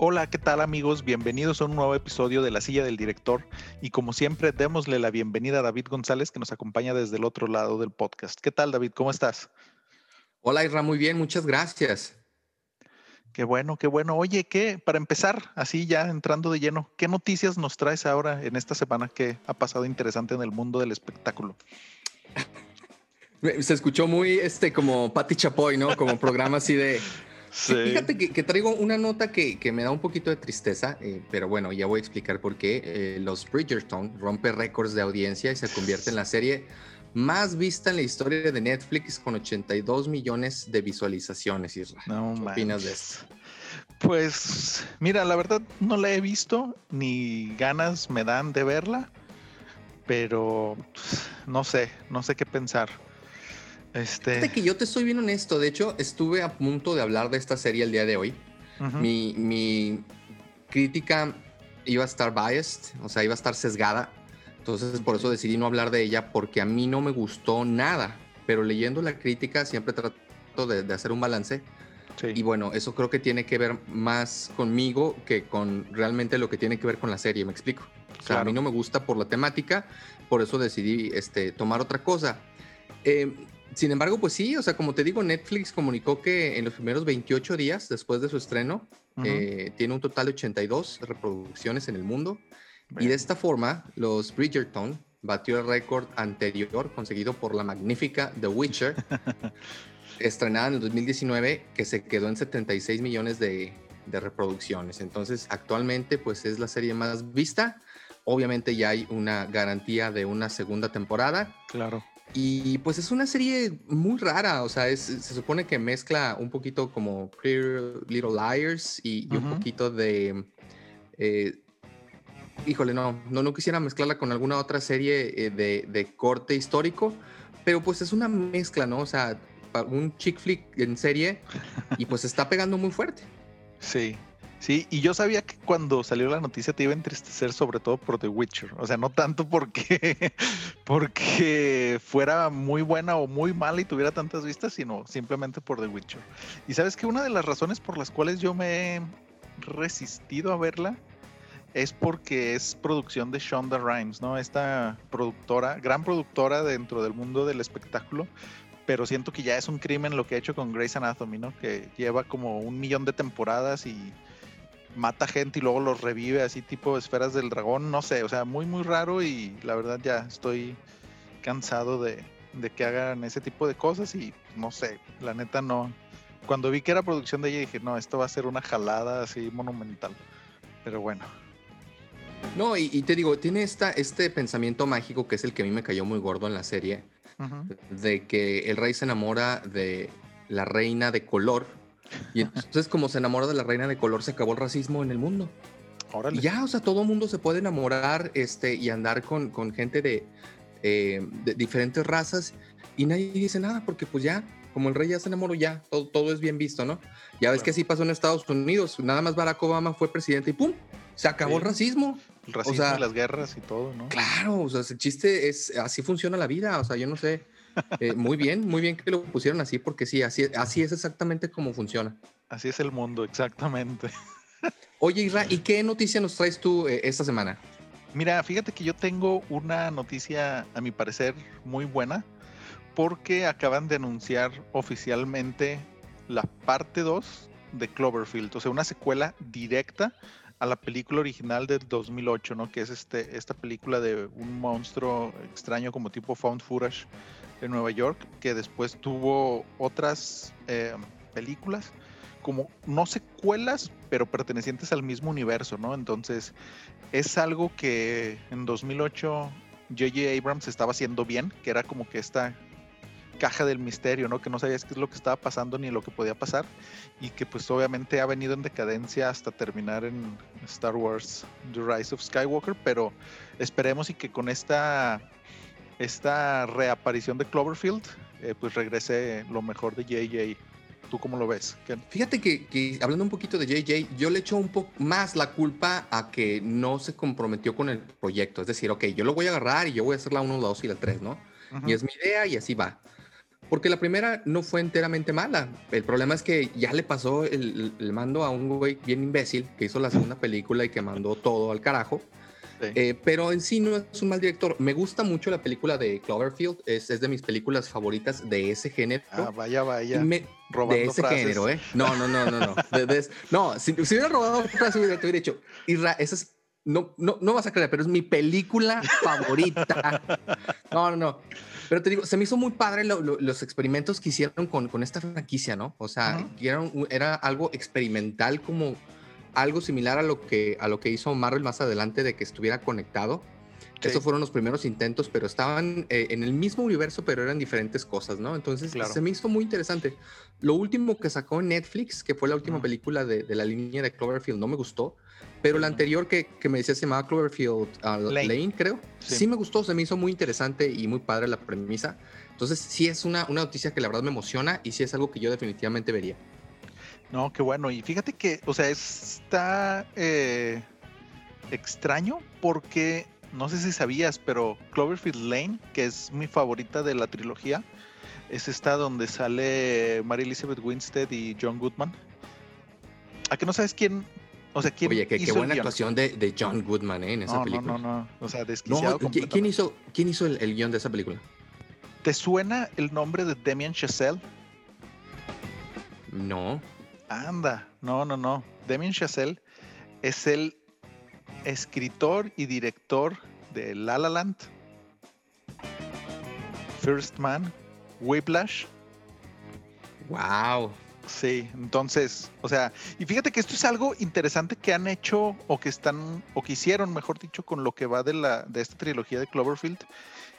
Hola, ¿qué tal amigos? Bienvenidos a un nuevo episodio de La Silla del Director y como siempre démosle la bienvenida a David González que nos acompaña desde el otro lado del podcast. ¿Qué tal David? ¿Cómo estás? Hola Isra, muy bien, muchas gracias. Qué bueno, qué bueno. Oye, ¿qué? Para empezar, así ya entrando de lleno, ¿qué noticias nos traes ahora en esta semana que ha pasado interesante en el mundo del espectáculo? Se escuchó muy este como Patti Chapoy, ¿no? Como programa así de Fíjate que, traigo una nota que, me da un poquito de tristeza, eh, pero bueno, ya voy a explicar por qué. Eh, los Bridgerton rompe récords de audiencia y se convierte en la serie más vista en la historia de Netflix con 82 millones de visualizaciones. Isra. No, ¿Qué opinas de esto? Pues mira, la verdad no la he visto, ni ganas me dan de verla, pero no sé, no sé qué pensar. Este... que yo te estoy bien honesto. De hecho, estuve a punto de hablar de esta serie el día de hoy. mi, crítica iba a estar biased, o sea, iba a estar sesgada. Entonces, por eso decidí no hablar de ella, porque a mí no me gustó nada. Pero leyendo la crítica, siempre trato de, hacer un balance. Y bueno, eso creo que tiene que ver más conmigo que con realmente lo que tiene que ver con la serie, me explico. O sea, a mí no me gusta por la temática, por eso decidí este, tomar otra cosa. Eh, sin embargo, pues sí, o sea, como te digo, Netflix comunicó que en los primeros 28 días después de su estreno, eh, tiene un total de 82 reproducciones en el mundo. Y de esta forma, los Bridgerton batió el récord anterior conseguido por la magnífica The Witcher, estrenada en el 2019, que se quedó en 76 millones de, de reproducciones. Entonces, actualmente, pues es la serie más vista. Obviamente ya hay una garantía de una segunda temporada. Claro. Y pues es una serie muy rara, o sea, se supone que mezcla un poquito como Clear Little Liars y, un poquito de... Eh, híjole, no, no, no quisiera mezclarla con alguna otra serie eh, de, de, corte histórico, pero pues es una mezcla, ¿no? O sea, un chick flick en serie y pues está pegando muy fuerte. Sí, Sí, y yo sabía que cuando salió la noticia te iba a entristecer sobre todo por The Witcher. O sea, no tanto porque, porque fuera muy buena o muy mala y tuviera tantas vistas, sino simplemente por The Witcher. Y sabes que una de las razones por las cuales yo me he resistido a verla es porque es producción de Shonda Rhimes, ¿no? Esta productora, gran productora dentro del mundo del espectáculo, pero siento que ya es un crimen lo que ha hecho con Grey's Anatomy, ¿no? Que lleva como un millón de temporadas y mata gente y luego los revive así tipo esferas del dragón, no sé, o sea, muy muy raro y la verdad ya estoy cansado de, que hagan ese tipo de cosas y no sé, la neta no. Cuando vi que era producción de ella dije, no, esto va a ser una jalada así monumental. Pero bueno. No, y, te digo, tiene esta, este pensamiento mágico que es el que a mí me cayó muy gordo en la serie, de que el rey se enamora de la reina de color y entonces, como se enamora de la reina de color, se acabó el racismo en el mundo. Y ya, o sea, todo mundo se puede enamorar este, y andar con, con gente de, eh, de, diferentes razas y nadie dice nada porque pues ya, como el rey ya se enamoró, ya, todo, todo es bien visto, ¿no? Ya ves que así pasó en Estados Unidos, nada más Barack Obama fue presidente y ¡pum! Se acabó el racismo. El racismo y las guerras y todo, ¿no? Claro, o sea, el chiste es, así funciona la vida, o sea, yo no sé eh, muy bien, muy bien que lo pusieron así, porque sí, así, así es exactamente como funciona. Así es el mundo, exactamente. Oye, Isra, ¿y qué noticia nos traes tú eh, esta semana? Mira, fíjate que yo tengo una noticia, a mi parecer, muy buena, porque acaban de anunciar oficialmente la parte 2 de Cloverfield, o sea, una secuela directa a la película original del 2008, ¿no? Que es este, esta película de un monstruo extraño como tipo found footage en Nueva York, que después tuvo otras eh, películas, como no secuelas, pero pertenecientes al mismo universo, ¿no? Entonces, es algo que en 2008 J.J. Abrams estaba haciendo bien, que era como que esta caja del misterio, ¿no? Que no sabías qué es lo que estaba pasando ni lo que podía pasar y que pues obviamente ha venido en decadencia hasta terminar en Star Wars The Rise of Skywalker, pero esperemos y que con esta esta reaparición de Cloverfield, eh, pues regrese lo mejor de JJ. ¿Tú cómo lo ves? Fíjate que, hablando un poquito de JJ, yo le echo un poco más la culpa a que no se comprometió con el proyecto. Es decir, ok, yo lo voy a agarrar y yo voy a hacer la 1, la 2 y la 3, ¿no? Y es mi idea y así va. Porque la primera no fue enteramente mala. El problema es que ya le pasó el, mando a un güey bien imbécil que hizo la segunda película y que mandó todo al carajo. Eh, pero en sí no es un mal director. Me gusta mucho la película de Cloverfield. Es, es de mis películas favoritas de ese género. Ah, vaya, vaya. de ese género, ¿eh? No, no, no, no, no. no, si, hubiera robado frases, hubiera, te hubiera dicho, Irra, esa es no, no, no vas a creer, pero es mi película favorita. No, no, no. Pero te digo, se me hizo muy padre los experimentos que hicieron con, con esta franquicia, ¿no? O sea, era, era, algo experimental como algo similar a lo, que, a lo que hizo Marvel más adelante de que estuviera conectado. Esos fueron los primeros intentos, pero estaban eh, en el mismo universo, pero eran diferentes cosas, ¿no? Entonces se me hizo muy interesante. Lo último que sacó Netflix, que fue la última película de, de, la línea de Cloverfield, no me gustó. Pero la anterior que, que me decía se llamaba Cloverfield uh, Lane. creo. Sí. me gustó, se me hizo muy interesante y muy padre la premisa. Entonces, sí es una, una noticia que la verdad me emociona y sí es algo que yo definitivamente vería. No, qué bueno. Y fíjate que, o sea, está eh, extraño porque no sé si sabías, pero Cloverfield Lane, que es mi favorita de la trilogía, es esta donde sale Mary Elizabeth Winstead y John Goodman. ¿A que no sabes quién, o sea, ¿quién Oye, qué, buena actuación de, de, John Goodman ¿eh? en esa película. No, no, no. O sea, desquiciado. No, ¿quién, hizo, ¿Quién hizo el, guion de esa película? ¿Te suena el nombre de Damien Chazelle? No. Anda, no, no, no. Damien Chazelle es el escritor y director de La La Land, First Man, Whiplash. Wow. Sí, entonces, o sea, y fíjate que esto es algo interesante que han hecho o que están o que hicieron, mejor dicho, con lo que va de la de esta trilogía de Cloverfield,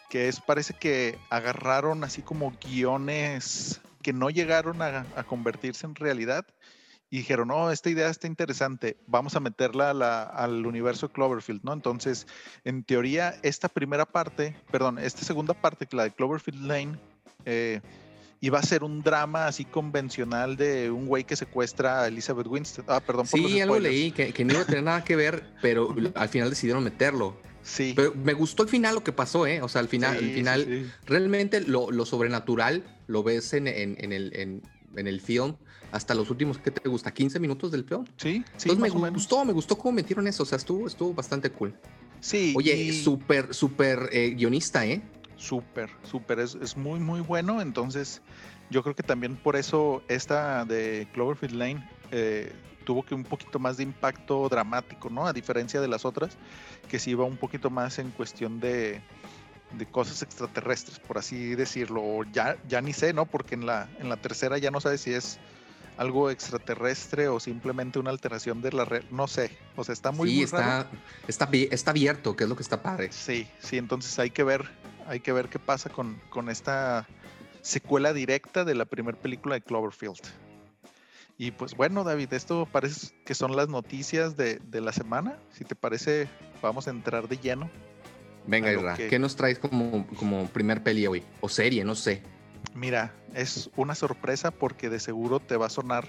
que es parece que agarraron así como guiones que no llegaron a, convertirse en realidad y dijeron, no, esta idea está interesante, vamos a meterla al universo Cloverfield, ¿no? Entonces, en teoría, esta primera parte, perdón, esta segunda parte, la de Cloverfield Lane, eh, va a ser un drama así convencional de un güey que secuestra a Elizabeth Winstead. Ah, perdón por Sí, algo leí que, no iba a tener nada que ver, pero al final decidieron meterlo. Sí. Pero me gustó el final lo que pasó, ¿eh? O sea, al final, al final realmente lo, sobrenatural lo ves en, el, en, el film hasta los últimos, ¿qué te gusta? ¿15 minutos del film? Sí, sí. Entonces me gustó, me gustó cómo metieron eso. O sea, estuvo, estuvo bastante cool. Sí. Oye, súper, súper eh, guionista, ¿eh? Súper, súper, es, muy, muy bueno. Entonces, yo creo que también por eso esta de Cloverfield Lane eh, tuvo que un poquito más de impacto dramático, ¿no? A diferencia de las otras, que sí iba un poquito más en cuestión de, de cosas extraterrestres, por así decirlo. Ya, ya ni sé, ¿no? Porque en la, en la tercera ya no sabes si es algo extraterrestre o simplemente una alteración de la red, no sé, o sea, está muy, sí, está, Está, está abierto, que es lo que está padre. Sí, sí, entonces hay que ver hay que ver qué pasa con, esta secuela directa de la primera película de Cloverfield. Y pues bueno, David, esto parece que son las noticias de, la semana. Si te parece, vamos a entrar de lleno. Venga, Irra, ¿qué nos traes como, como primer peli hoy? O serie, no sé. Mira, es una sorpresa porque de seguro te va a sonar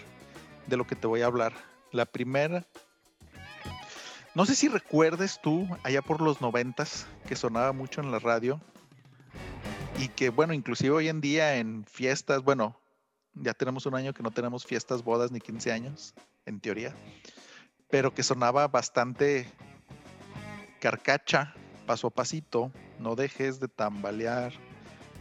de lo que te voy a hablar. La primera no sé si recuerdes tú, allá por los noventas, que sonaba mucho en la radio, y que bueno, inclusive hoy en día en fiestas, bueno, ya tenemos un año que no tenemos fiestas, bodas ni 15 años, en teoría, pero que sonaba bastante carcacha, paso a pasito, no dejes de tambalear,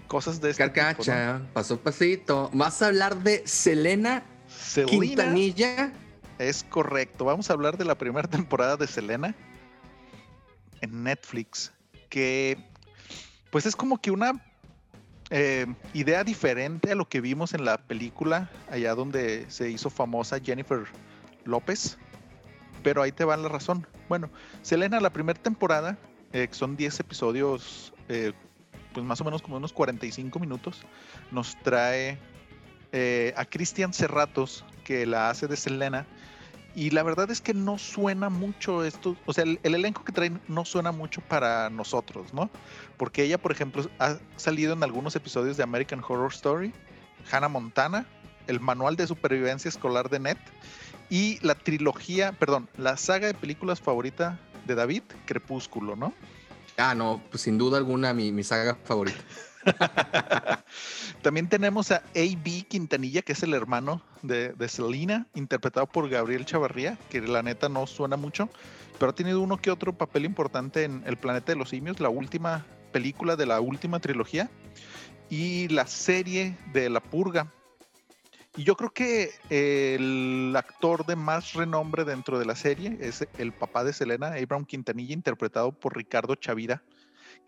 cosas de este Carcacha, paso a pasito. ¿Vas a hablar de Selena, Selena Quintanilla? Es correcto, vamos a hablar de la primera temporada de Selena en Netflix, que pues es como que una eh, idea diferente a lo que vimos en la película, allá donde se hizo famosa Jennifer López. Pero ahí te va la razón. Bueno, Selena, la primera temporada, eh, son 10 episodios, eh, pues más o menos como unos 45 minutos, nos trae a Cristian Cerratos, que la hace de Selena, y la verdad es que no suena mucho esto, o sea, el, elenco que traen no suena mucho para nosotros, ¿no? Porque ella, por ejemplo, ha salido en algunos episodios de American Horror Story, Hannah Montana, el manual de supervivencia escolar de Net y la trilogía, perdón, la saga de películas favorita de David, Crepúsculo, ¿no? Ah, no, pues sin duda alguna mi, mi saga favorita. También tenemos a A.B. Quintanilla, que es el hermano de, de Selena, interpretado por Gabriel Chavarría, que la neta no suena mucho, pero ha tenido uno que otro papel importante en El Planeta de los Simios, la última película de la última trilogía, y la serie de La Purga. Y yo creo que el actor de más renombre dentro de la serie es el papá de Selena, Abraham Quintanilla, interpretado por Ricardo Chavira,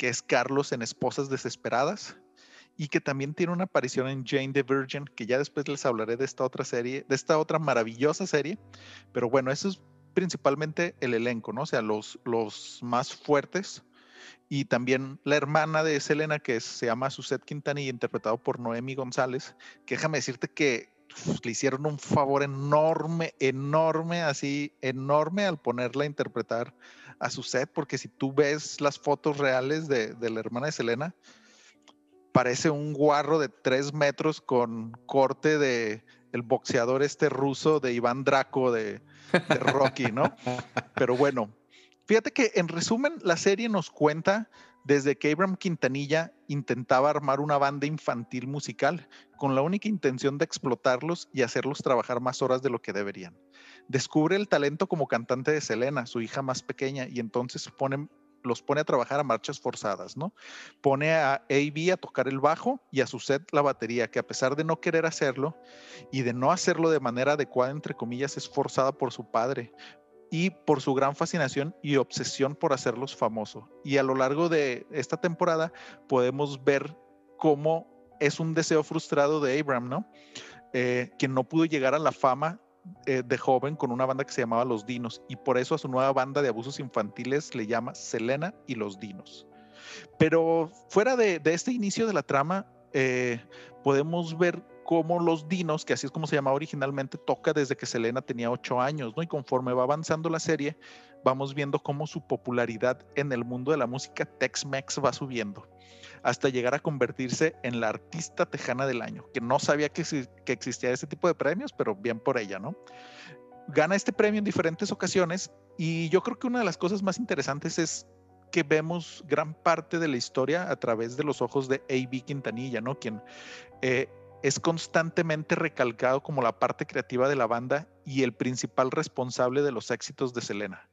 que es Carlos en Esposas Desesperadas y que también tiene una aparición en Jane the Virgin, que ya después les hablaré de esta otra serie, de esta otra maravillosa serie, pero bueno, eso es principalmente el elenco, ¿no? O sea, los, los más fuertes y también la hermana de Selena que se llama Suzette Quintanilla, interpretado por Noemi González, que déjame decirte que le hicieron un favor enorme, enorme, así, enorme al ponerla a interpretar a Suzette, porque si tú ves las fotos reales de, la hermana de Selena, parece un guarro de tres metros con corte de el boxeador este ruso de Iván Draco de, de Rocky, ¿no? Pero bueno, fíjate que en resumen la serie nos cuenta desde que Abraham Quintanilla intentaba armar una banda infantil musical con la única intención de explotarlos y hacerlos trabajar más horas de lo que deberían. Descubre el talento como cantante de Selena, su hija más pequeña, y entonces los pone a trabajar a marchas forzadas, ¿no? Pone a AB a tocar el bajo y a su set la batería, que a pesar de no querer hacerlo y de no hacerlo de manera adecuada, entre comillas, es forzada por su padre, y por su gran fascinación y obsesión por hacerlos famosos. Y a lo largo de esta temporada podemos ver cómo es un deseo frustrado de Abraham, ¿no? Eh, que no pudo llegar a la fama eh, de joven con una banda que se llamaba Los Dinos y por eso a su nueva banda de abusos infantiles le llama Selena y Los Dinos. Pero fuera de, este inicio de la trama, eh, podemos ver cómo los dinos, que así es como se llamaba originalmente, toca desde que Selena tenía ocho años, ¿no? Y conforme va avanzando la serie, vamos viendo cómo su popularidad en el mundo de la música Tex-Mex va subiendo, hasta llegar a convertirse en la artista tejana del año, que no sabía que, que existía ese tipo de premios, pero bien por ella, ¿no? Gana este premio en diferentes ocasiones y yo creo que una de las cosas más interesantes es que vemos gran parte de la historia a través de los ojos de A.B. Quintanilla, ¿no? Eh, es constantemente recalcado como la parte creativa de la banda y el principal responsable de los éxitos de Selena.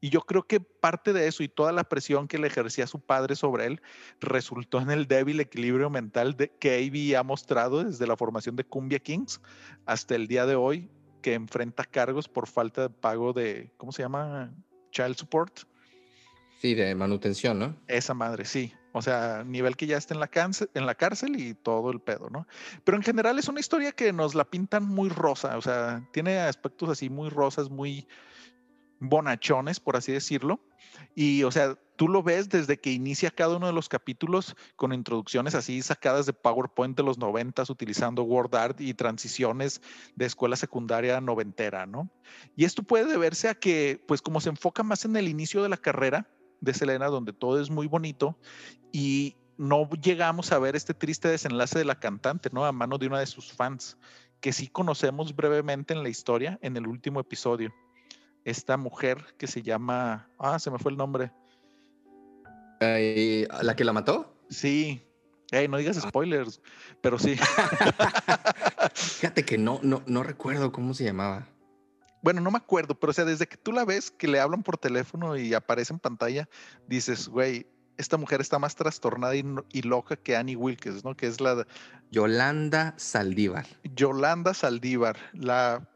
Y yo creo que parte de eso y toda la presión que le ejercía su padre sobre él resultó en el débil equilibrio mental de, que Avi ha mostrado desde la formación de Cumbia Kings hasta el día de hoy, que enfrenta cargos por falta de pago de, ¿cómo se llama? Child support. Sí, de manutención, ¿no? Esa madre, sí. O sea, nivel que ya está en la, cárcel, en la cárcel y todo el pedo, ¿no? Pero en general es una historia que nos la pintan muy rosa, o sea, tiene aspectos así muy rosas, muy bonachones, por así decirlo. Y, o sea, tú lo ves desde que inicia cada uno de los capítulos con introducciones así sacadas de PowerPoint de los noventas, utilizando WordArt y transiciones de escuela secundaria noventera, ¿no? Y esto puede deberse a que, pues como se enfoca más en el inicio de la carrera, de Selena, donde todo es muy bonito y no llegamos a ver este triste desenlace de la cantante, ¿no? A mano de una de sus fans, que sí conocemos brevemente en la historia en el último episodio. Esta mujer que se llama, ah, se me fue el nombre. ¿La que la mató? Sí. Hey, no digas ah. spoilers, pero sí. Fíjate que no, no, no recuerdo cómo se llamaba bueno, no me acuerdo, pero o sea, desde que tú la ves, que le hablan por teléfono y aparece en pantalla, dices, güey, esta mujer está más trastornada y, loca que Annie Wilkes, ¿no? Que es la... Yolanda Saldívar. Yolanda Saldívar, la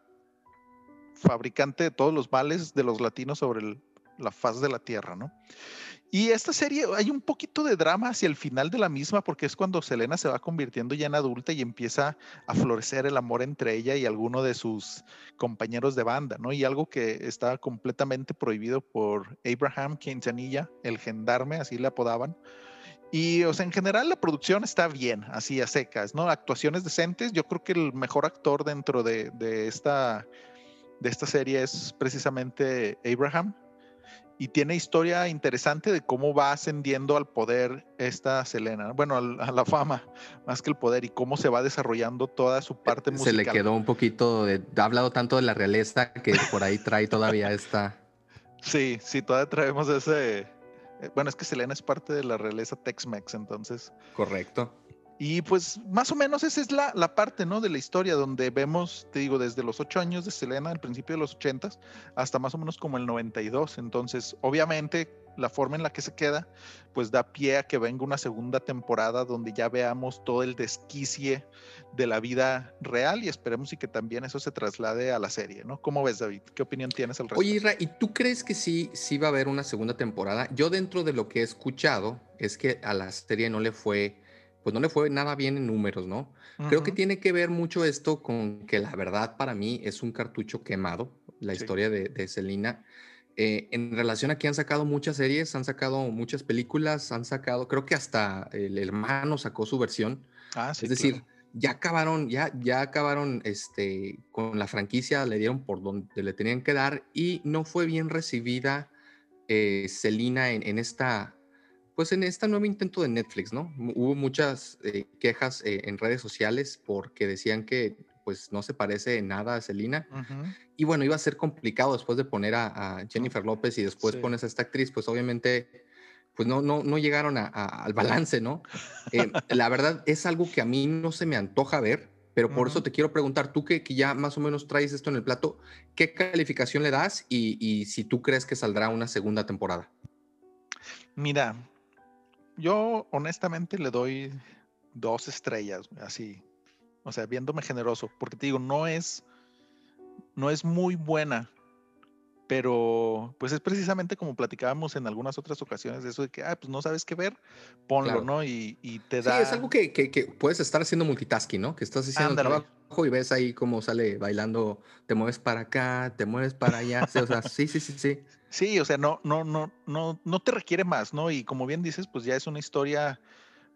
fabricante de todos los males de los latinos sobre la faz de la tierra, ¿no? Y esta serie hay un poquito de drama hacia el final de la misma porque es cuando Selena se va convirtiendo ya en adulta y empieza a florecer el amor entre ella y alguno de sus compañeros de banda, ¿no? Y algo que está completamente prohibido por Abraham Quintanilla, el gendarme, así le apodaban. Y, o sea, en general la producción está bien, así a secas, ¿no? Actuaciones decentes. Yo creo que el mejor actor dentro de, de esta, de esta serie es precisamente Abraham y tiene historia interesante de cómo va ascendiendo al poder esta Selena, bueno, a la fama más que el poder y cómo se va desarrollando toda su parte musical. Se le quedó un poquito de, ha hablado tanto de la realeza que por ahí trae todavía esta. Sí, sí, todavía traemos ese, Eh, bueno, es que Selena es parte de la realeza Tex-Mex, entonces. Correcto. Y pues más o menos esa es la, la, parte, ¿no? De la historia donde vemos, te digo, desde los ocho años de Selena, al principio de los ochentas, hasta más o menos como el 92. Entonces, obviamente, la forma en la que se queda, pues da pie a que venga una segunda temporada donde ya veamos todo el desquicie de la vida real y esperemos y que también eso se traslade a la serie, ¿no? ¿Cómo ves, David? ¿Qué opinión tienes al respecto? Oye, Isra, ¿y tú crees que sí, sí va a haber una segunda temporada? Yo dentro de lo que he escuchado es que a la serie no le fue pues no le fue nada bien en números, ¿no? Creo que tiene que ver mucho esto con que la verdad para mí es un cartucho quemado, la historia de, de Selina. Eh, en relación a que han sacado muchas series, han sacado muchas películas, han sacado, creo que hasta el hermano sacó su versión. Ah, sí, es decir, ya acabaron, ya, ya acabaron este, con la franquicia, le dieron por donde le tenían que dar y no fue bien recibida eh, Selina en, en esta pues en este nuevo intento de Netflix, ¿no? Hubo muchas eh, quejas eh, en redes sociales porque decían que pues no se parece en nada a Selina. Y bueno, iba a ser complicado después de poner a, Jennifer López y después pones a esta actriz, pues obviamente pues no, no, no llegaron al balance, ¿no? Eh, la verdad es algo que a mí no se me antoja ver, pero por eso te quiero preguntar, tú que, que, ya más o menos traes esto en el plato, ¿qué calificación le das y, y si tú crees que saldrá una segunda temporada? Mira, yo honestamente le doy dos estrellas, así. O sea, viéndome generoso, porque te digo, no es, no es muy buena, pero pues es precisamente como platicábamos en algunas otras ocasiones, eso de que, ah, pues no sabes qué ver, ponlo, ¿no? Y, te da... Sí, es algo que, que, puedes estar haciendo multitasking, ¿no? Que estás haciendo trabajo y ves ahí cómo sale bailando, te mueves para acá, te mueves para allá, o sea, sí, sí, sí, sí. Sí, o sea, no, no, no, no, no te requiere más, ¿no? Y como bien dices, pues ya es una historia,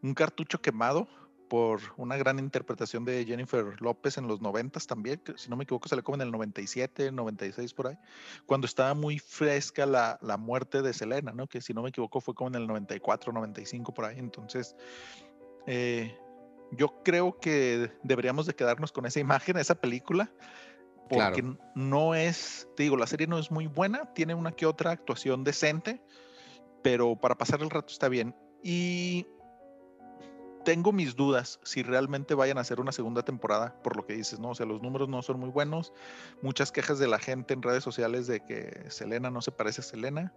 un cartucho quemado por una gran interpretación de Jennifer López en los noventas también, que si no me equivoco se le come en el 97, 96 por ahí, cuando estaba muy fresca la, la muerte de Selena, ¿no? Que si no me equivoco fue como en el 94, 95 por ahí. Entonces, eh, yo creo que deberíamos de quedarnos con esa imagen, esa película, porque no es, te digo, la serie no es muy buena, tiene una que otra actuación decente, pero para pasar el rato está bien. Y tengo mis dudas si realmente vayan a hacer una segunda temporada, por lo que dices, ¿no? O sea, los números no son muy buenos, muchas quejas de la gente en redes sociales de que Selena no se parece a Selena,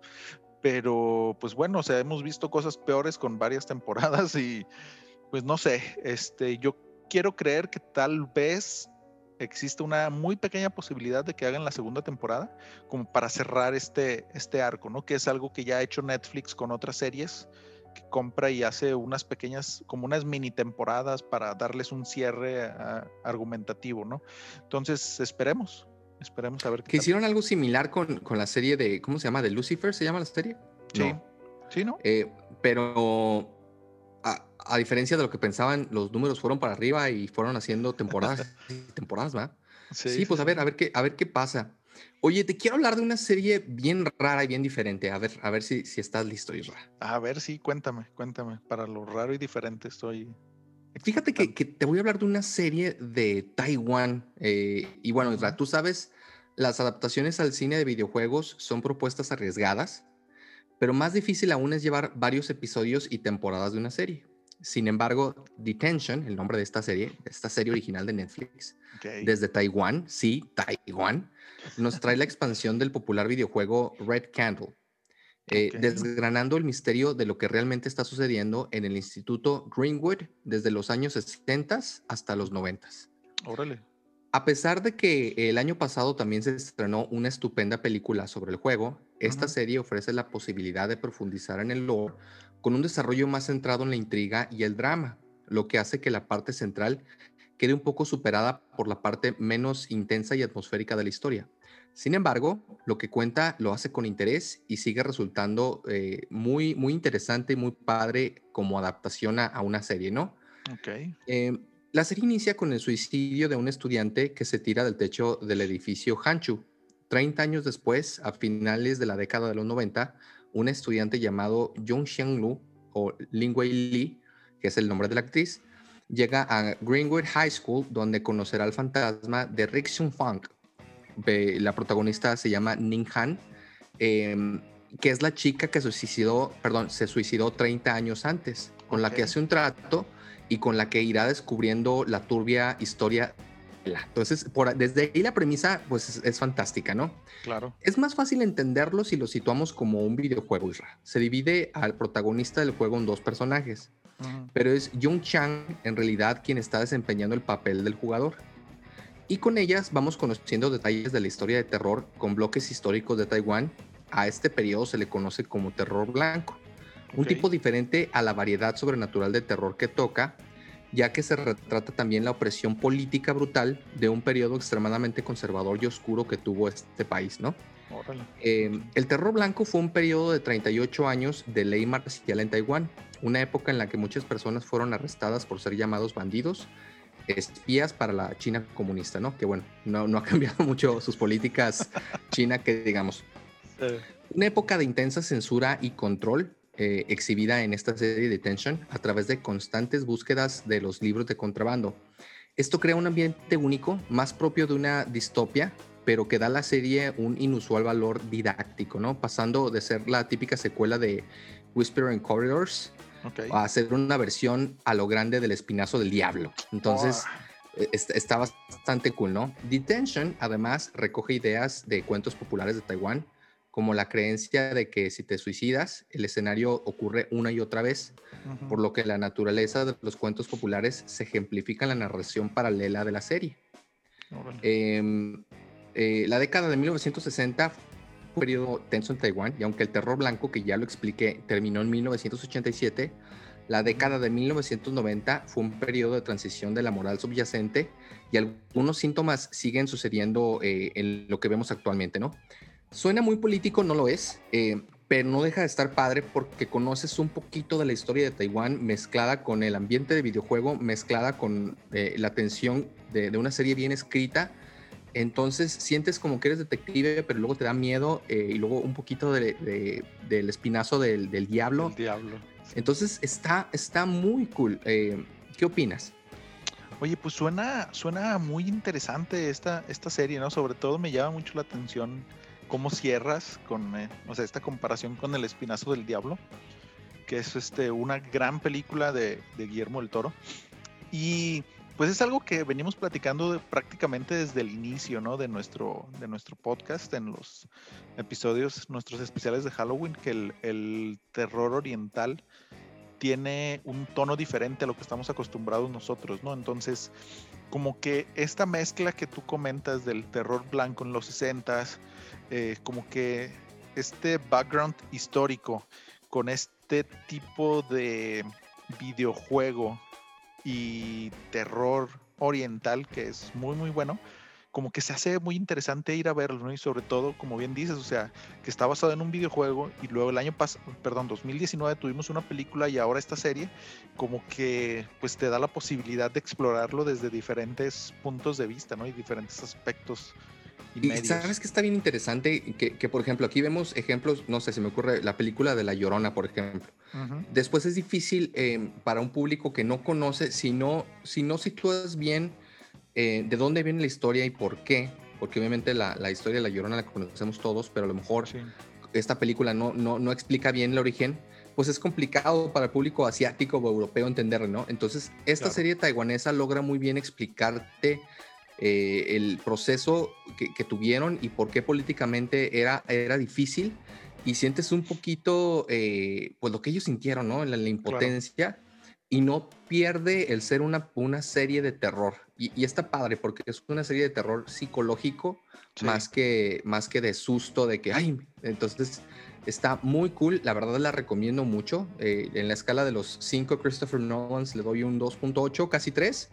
pero pues bueno, o sea, hemos visto cosas peores con varias temporadas y pues no sé, este, yo quiero creer que tal vez existe una muy pequeña posibilidad de que hagan la segunda temporada, como para cerrar este, este arco, ¿no? Que es algo que ya ha hecho Netflix con otras series, que compra y hace unas pequeñas, como unas mini temporadas para darles un cierre ah, argumentativo, ¿no? Entonces, esperemos, esperemos a ver qué. Que hicieron algo similar con, con, la serie de, ¿cómo se llama? ¿De Lucifer se llama la serie? Sí. Sí, ¿no? Eh, pero a diferencia de lo que pensaban, los números fueron para arriba y fueron haciendo temporadas temporadas, ¿va? Sí, pues a ver, a ver qué, a ver qué pasa. Oye, te quiero hablar de una serie bien rara y bien diferente. A ver, a ver si, si estás listo, Isra. A ver, sí, cuéntame, cuéntame. Para lo raro y diferente estoy. Fíjate que, que te voy a hablar de una serie de Taiwán. Eh, y bueno, Isra, tú sabes, las adaptaciones al cine de videojuegos son propuestas arriesgadas, pero más difícil aún es llevar varios episodios y temporadas de una serie. Sin embargo, Detention, el nombre de esta serie, esta serie original de Netflix, desde Taiwán, sí, Taiwán, nos trae la expansión del popular videojuego Red Candle, eh, desgranando el misterio de lo que realmente está sucediendo en el Instituto Greenwood desde los años 60 hasta los 90. Órale. A pesar de que el año pasado también se estrenó una estupenda película sobre el juego, esta serie ofrece la posibilidad de profundizar en el lore con un desarrollo más centrado en la intriga y el drama, lo que hace que la parte central quede un poco superada por la parte menos intensa y atmosférica de la historia. Sin embargo, lo que cuenta lo hace con interés y sigue resultando eh, muy, muy interesante y muy padre como adaptación a, una serie, ¿no? Ok. Em, la serie inicia con el suicidio de un estudiante que se tira del techo del edificio Hanchu. Treinta años después, a finales de la década de los 90, un estudiante llamado Jung Xianglu o Lin Wei Li, que es el nombre de la actriz, llega a Greenwood High School donde conocerá al fantasma de Rick Xun Fang. La protagonista se llama Ning Han. Em, que es la chica que se suicidó, perdón, se suicidó 30 años antes, con la que hace un trato y con la que irá descubriendo la turbia historia. Entonces, por, desde ahí la premisa pues es, fantástica, ¿no? Claro. Es más fácil entenderlo si lo situamos como un videojuego, Isra. Se divide al protagonista del juego en dos personajes, pero es Jung Chang en realidad quien está desempeñando el papel del jugador. Y con ellas vamos conociendo detalles de la historia de terror con bloques históricos de Taiwán. A este periodo se le conoce como terror blanco un tipo diferente a la variedad sobrenatural de terror que toca, ya que se retrata también la opresión política brutal de un periodo extremadamente conservador y oscuro que tuvo este país, ¿no? Em, el terror blanco fue un periodo de 38 años de ley marcial en Taiwán, una época en la que muchas personas fueron arrestadas por ser llamados bandidos, espías para la China comunista, ¿no? Que bueno, no, no ha cambiado mucho sus políticas China, que digamos. Una época de intensa censura y control eh, exhibida en esta serie de Tension a través de constantes búsquedas de los libros de contrabando. Esto crea un ambiente único, más propio de una distopia, pero que da a la serie un inusual valor didáctico, ¿no? Pasando de ser la típica secuela de Whisper in Corridors a ser una versión a lo grande del espinazo del diablo. Entonces, e, está bastante cool, ¿no? Detention, además, recoge ideas de cuentos populares de Taiwán, como la creencia de que si te suicidas, el escenario ocurre una y otra vez, por lo que la naturaleza de los cuentos populares se ejemplifica en la narración paralela de la serie. Em, eh, la década de 1960 fue un periodo tenso en Taiwán, y aunque el terror blanco, que ya lo expliqué, terminó en 1987, la década de 1990 fue un periodo de transición de la moral subyacente y algunos síntomas siguen sucediendo eh, en lo que vemos actualmente, ¿no? Suena muy político, no lo es, eh, pero no deja de estar padre porque conoces un poquito de la historia de Taiwán mezclada con el ambiente de videojuego, mezclada con eh, la tensión de, una serie bien escrita. Entonces sientes como que eres detective, pero luego te da miedo eh, y luego un poquito del espinazo del, diablo. diablo. Entonces está, está muy cool. ¿Qué opinas? Oye, pues suena, suena muy interesante esta, esta serie, ¿no? Sobre todo me llama mucho la atención cómo cierras con eh, o sea, esta comparación con El Espinazo del Diablo, que es este, una gran película de, Guillermo del Toro. Y pues es algo que venimos platicando prácticamente desde el inicio ¿no? de, nuestro, de nuestro podcast, en los episodios, nuestros especiales de Halloween, que el, el terror oriental tiene un tono diferente a lo que estamos acostumbrados nosotros, ¿no? Entonces, como que esta mezcla que tú comentas del terror blanco en los 60 eh, como que este background histórico con este tipo de videojuego y terror oriental que es muy muy bueno como que se hace muy interesante ir a verlo, ¿no? Y sobre todo, como bien dices, o sea, que está basado en un videojuego y luego el año pasado, perdón, 2019 tuvimos una película y ahora esta serie, como que pues te da la posibilidad de explorarlo desde diferentes puntos de vista, ¿no? Y diferentes aspectos y, sabes que está bien interesante que, por ejemplo, aquí vemos ejemplos, no sé, se me ocurre la película de La Llorona, por ejemplo. Después es difícil eh, para un público que no conoce, si no, si no sitúas bien eh, de dónde viene la historia y por qué, porque obviamente la, la, historia de La Llorona la conocemos todos, pero a lo mejor esta película no, no, no explica bien el origen, pues es complicado para el público asiático o europeo entenderlo, ¿no? Entonces, esta serie taiwanesa logra muy bien explicarte eh, el proceso que, tuvieron y por qué políticamente era, era difícil y sientes un poquito eh, pues lo que ellos sintieron, ¿no? La, la impotencia y no pierde el ser una, una serie de terror. Y, está padre porque es una serie de terror psicológico más, que, más que de susto, de que, ay, entonces Está muy cool, la verdad la recomiendo mucho. Eh, en la escala de los 5 Christopher Nolans le doy un 2.8, casi 3.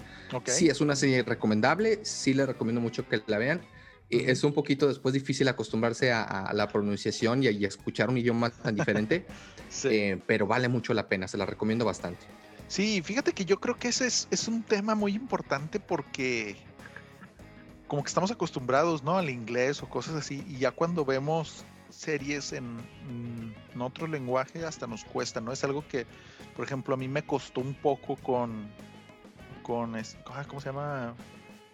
Sí, es una serie recomendable, sí le recomiendo mucho que la vean. Eh, es un poquito después difícil acostumbrarse a, la pronunciación y a, escuchar un idioma tan diferente, eh, pero vale mucho la pena, se la recomiendo bastante. Sí, fíjate que yo creo que ese es, es un tema muy importante porque como que estamos acostumbrados, ¿no? Al inglés o cosas así, y ya cuando vemos series en, otro lenguaje hasta nos cuesta, ¿no? Es algo que, por ejemplo, a mí me costó un poco con, con ¿cómo se llama?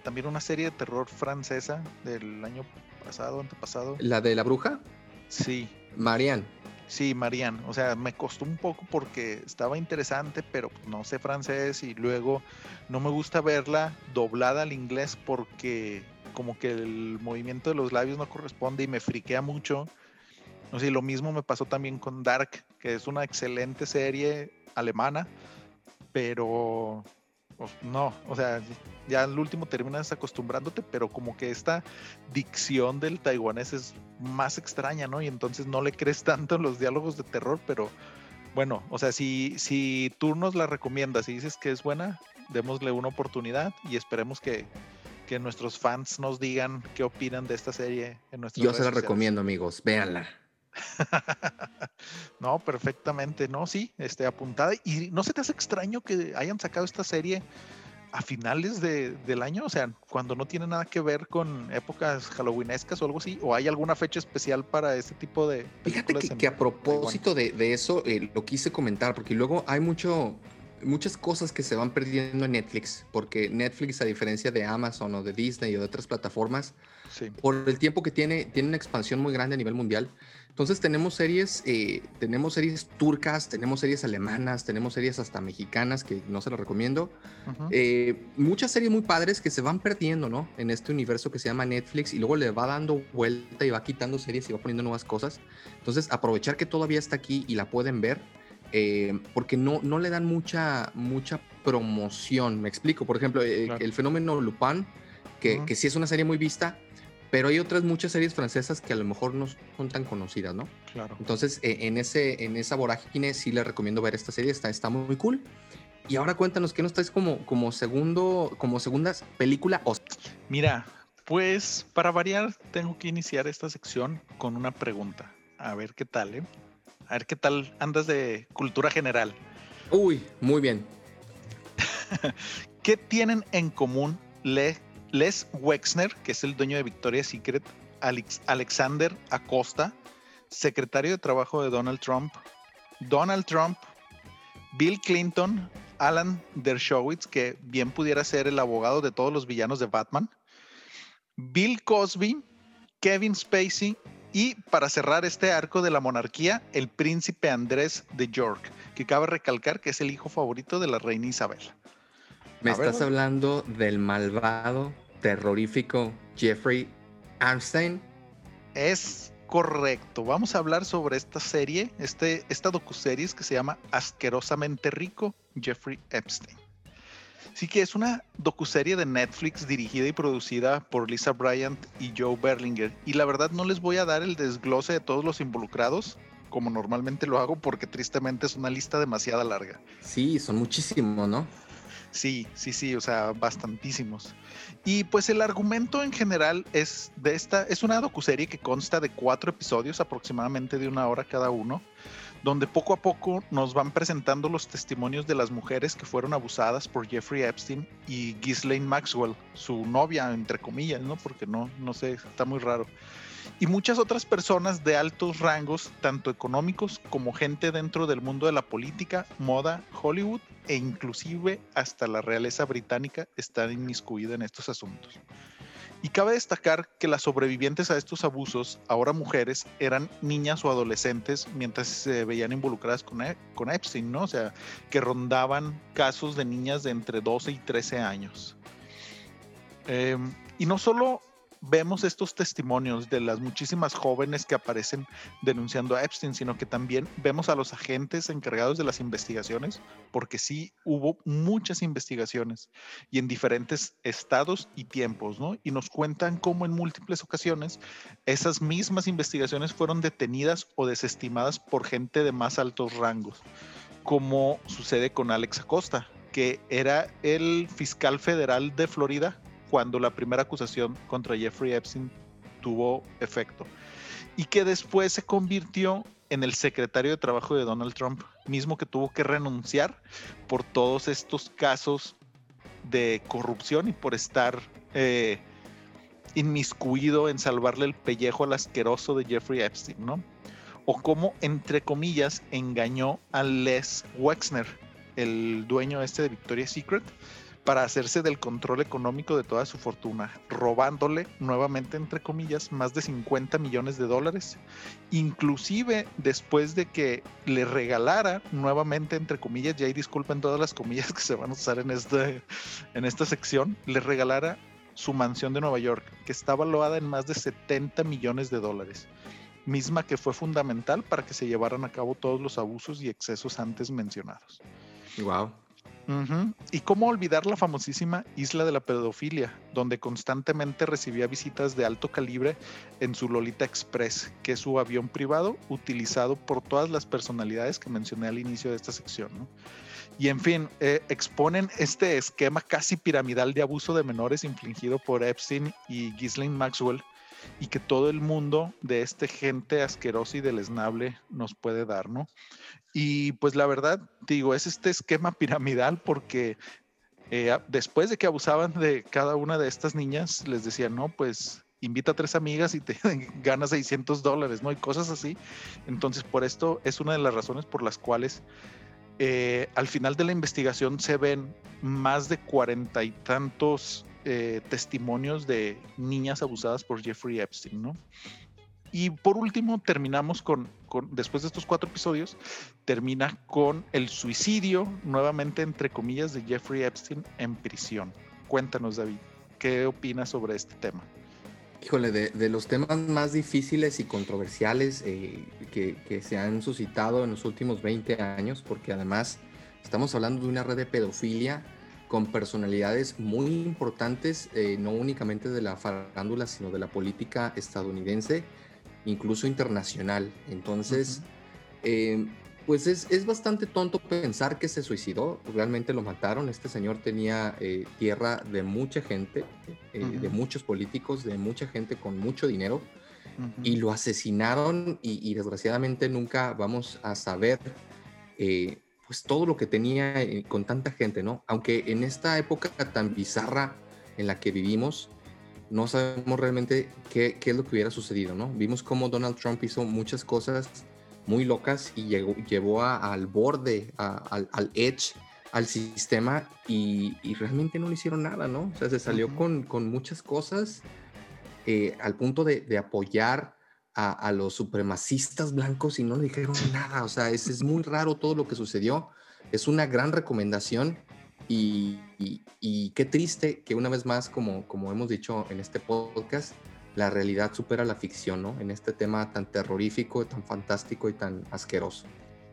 También una serie de terror francesa del año pasado, antepasado. ¿La de la bruja? Sí. Marian. Sí, Marian. O sea, me costó un poco porque estaba interesante, pero no sé francés y luego no me gusta verla doblada al inglés porque como que el movimiento de los labios no corresponde y me friquea mucho. No sé, lo mismo me pasó también con Dark, que es una excelente serie alemana, pero pues, no, o sea, ya al último terminas acostumbrándote, pero como que esta dicción del taiwanés es más extraña, ¿no? Y entonces no le crees tanto en los diálogos de terror, pero bueno, o sea, si, si tú nos la recomiendas y dices que es buena, démosle una oportunidad y esperemos que, que nuestros fans nos digan qué opinan de esta serie en nuestro Yo se la recomiendo, amigos, véanla. no, perfectamente, no, sí, este, apuntada. ¿Y no se te hace extraño que hayan sacado esta serie a finales del año? O sea, cuando no tiene nada que ver con épocas halloweenescas o algo así, o hay alguna fecha especial para este tipo de... Fíjate que, a propósito de, eso, eh, lo quise comentar, porque luego hay mucho, muchas cosas que se van perdiendo en Netflix, porque Netflix, a diferencia de Amazon o de Disney o de otras plataformas, por el tiempo que tiene, tiene una expansión muy grande a nivel mundial. Entonces tenemos series, eh, tenemos series turcas, tenemos series alemanas, tenemos series hasta mexicanas que no se las recomiendo. Eh, muchas series muy padres que se van perdiendo, ¿no? En este universo que se llama Netflix y luego le va dando vuelta y va quitando series y va poniendo nuevas cosas. Entonces aprovechar que todavía está aquí y la pueden ver. Eh, porque no, no le dan mucha, mucha promoción. Me explico. Por ejemplo, el fenómeno Lupin, que, que sí es una serie muy vista, pero hay otras muchas series francesas que a lo mejor no son tan conocidas, ¿no? Claro. Entonces, e, en, ese, en esa vorágine sí les recomiendo ver esta serie, está, está muy cool. Y ahora cuéntanos, ¿qué nos traes como, como, segundo, como segunda película? Mira, pues para variar, tengo que iniciar esta sección con una pregunta. A ver qué tal, ¿eh? A ver qué tal andas de cultura general. Uy, muy bien. ¿Qué tienen en común Le Les Wexner, que es el dueño de Victoria's Secret, Alexander Acosta, secretario de Trabajo de Donald Trump, Donald Trump, Bill Clinton, Alan Dershowitz, que bien pudiera ser el abogado de todos los villanos de Batman, Bill Cosby, Kevin Spacey y para cerrar este arco de la monarquía, el príncipe Andrés de York, que cabe recalcar que es el hijo favorito de la reina Isabel. Me estás hablando del malvado, terrorífico Jeffrey Epstein. Es correcto. Vamos a hablar sobre esta serie, este, esta docuseries que se llama Asquerosamente Rico, Jeffrey Epstein. Sí que es una docuserie de Netflix dirigida y producida por Lisa Bryant y Joe Berlinger. Y la verdad no les voy a dar el desglose de todos los involucrados, como normalmente lo hago, porque tristemente es una lista demasiado larga. Sí, son muchísimos, ¿no? Sí, sí, sí, o sea, bastantísimos. Y pues el argumento en general es de esta, es una docuserie que consta de cuatro episodios, aproximadamente de una hora cada uno, donde poco a poco nos van presentando los testimonios de las mujeres que fueron abusadas por Jeffrey Epstein y Ghislaine Maxwell, su novia, entre comillas, ¿no? Porque no, no sé, está muy raro y muchas otras personas de altos rangos, tanto económicos como gente dentro del mundo de la política, moda, Hollywood e inclusive hasta la realeza británica están inmiscuida en estos asuntos. Y cabe destacar que las sobrevivientes a estos abusos, ahora mujeres, eran niñas o adolescentes mientras se veían involucradas con, e, con Epstein, ¿no? O sea, que rondaban casos de niñas de entre 12 y 13 años. Em, y no solo vemos estos testimonios de las muchísimas jóvenes que aparecen denunciando a Epstein, sino que también vemos a los agentes encargados de las investigaciones, porque sí hubo muchas investigaciones y en diferentes estados y tiempos, ¿no? Y nos cuentan cómo en múltiples ocasiones esas mismas investigaciones fueron detenidas o desestimadas por gente de más altos rangos, como sucede con Alex Acosta, que era el fiscal federal de Florida cuando la primera acusación contra Jeffrey Epstein tuvo efecto y que después se convirtió en el secretario de trabajo de Donald Trump, mismo que tuvo que renunciar por todos estos casos de corrupción y por estar eh, inmiscuido en salvarle el pellejo al asqueroso de Jeffrey Epstein, ¿no? O como, entre comillas, engañó a Les Wexner, el dueño este de Victoria's Secret, para hacerse del control económico de toda su fortuna, robándole nuevamente, entre comillas, más de 50 millones de dólares, inclusive después de que le regalara nuevamente, entre comillas, y ahí disculpen todas las comillas que se van a usar en, este, en esta sección, le regalara su mansión de Nueva York, que está valuada en más de 70 millones de dólares, misma que fue fundamental para que se llevaran a cabo todos los abusos y excesos antes mencionados. Wow. Y cómo olvidar la famosísima isla de la pedofilia, donde constantemente recibía visitas de alto calibre en su Lolita Express, que es su avión privado utilizado por todas las personalidades que mencioné al inicio de esta sección. Y en fin, eh, exponen este esquema casi piramidal de abuso de menores infligido por Epstein y Ghislaine Maxwell y que todo el mundo de este gente asquerosa y deleznable nos puede dar, ¿no? Y pues la verdad, digo, es este esquema piramidal porque eh, después de que abusaban de cada una de estas niñas, les decían, no, pues invita a tres amigas y te ganas 600 dólares, ¿no? Y cosas así. Entonces, por esto es una de las razones por las cuales eh, al final de la investigación se ven más de cuarenta y tantos eh, testimonios de niñas abusadas por Jeffrey Epstein, ¿no? Y por último, terminamos con, después de estos cuatro episodios, termina con el suicidio, nuevamente entre comillas, de Jeffrey Epstein en prisión. Cuéntanos, David, ¿qué opinas sobre este tema? Híjole, de, los temas más difíciles y controversiales eh, que, se han suscitado en los últimos 20 años, porque además estamos hablando de una red de pedofilia con personalidades muy importantes, eh, no únicamente de la farándula, sino de la política estadounidense incluso internacional. Entonces, eh, pues es, bastante tonto pensar que se suicidó, realmente lo mataron. Este señor tenía eh, tierra de mucha gente, eh, de muchos políticos, de mucha gente con mucho dinero, y lo asesinaron y, desgraciadamente nunca vamos a saber pues todo lo que tenía con tanta gente, ¿no? Aunque en esta época tan bizarra en la que vivimos, no sabemos realmente qué, es lo que hubiera sucedido, ¿no? Vimos cómo Donald Trump hizo muchas cosas muy locas y llegó, llevó al borde, al, edge, al sistema y, realmente no le hicieron nada, ¿no? O sea, se salió con, muchas cosas eh, al punto de, apoyar a, los supremacistas blancos y no le dijeron nada. O sea, es, es muy raro todo lo que sucedió. Es una gran recomendación y, qué triste que una vez más, como, como hemos dicho en este podcast, la realidad supera la ficción, ¿no? En este tema tan terrorífico, tan fantástico y tan asqueroso.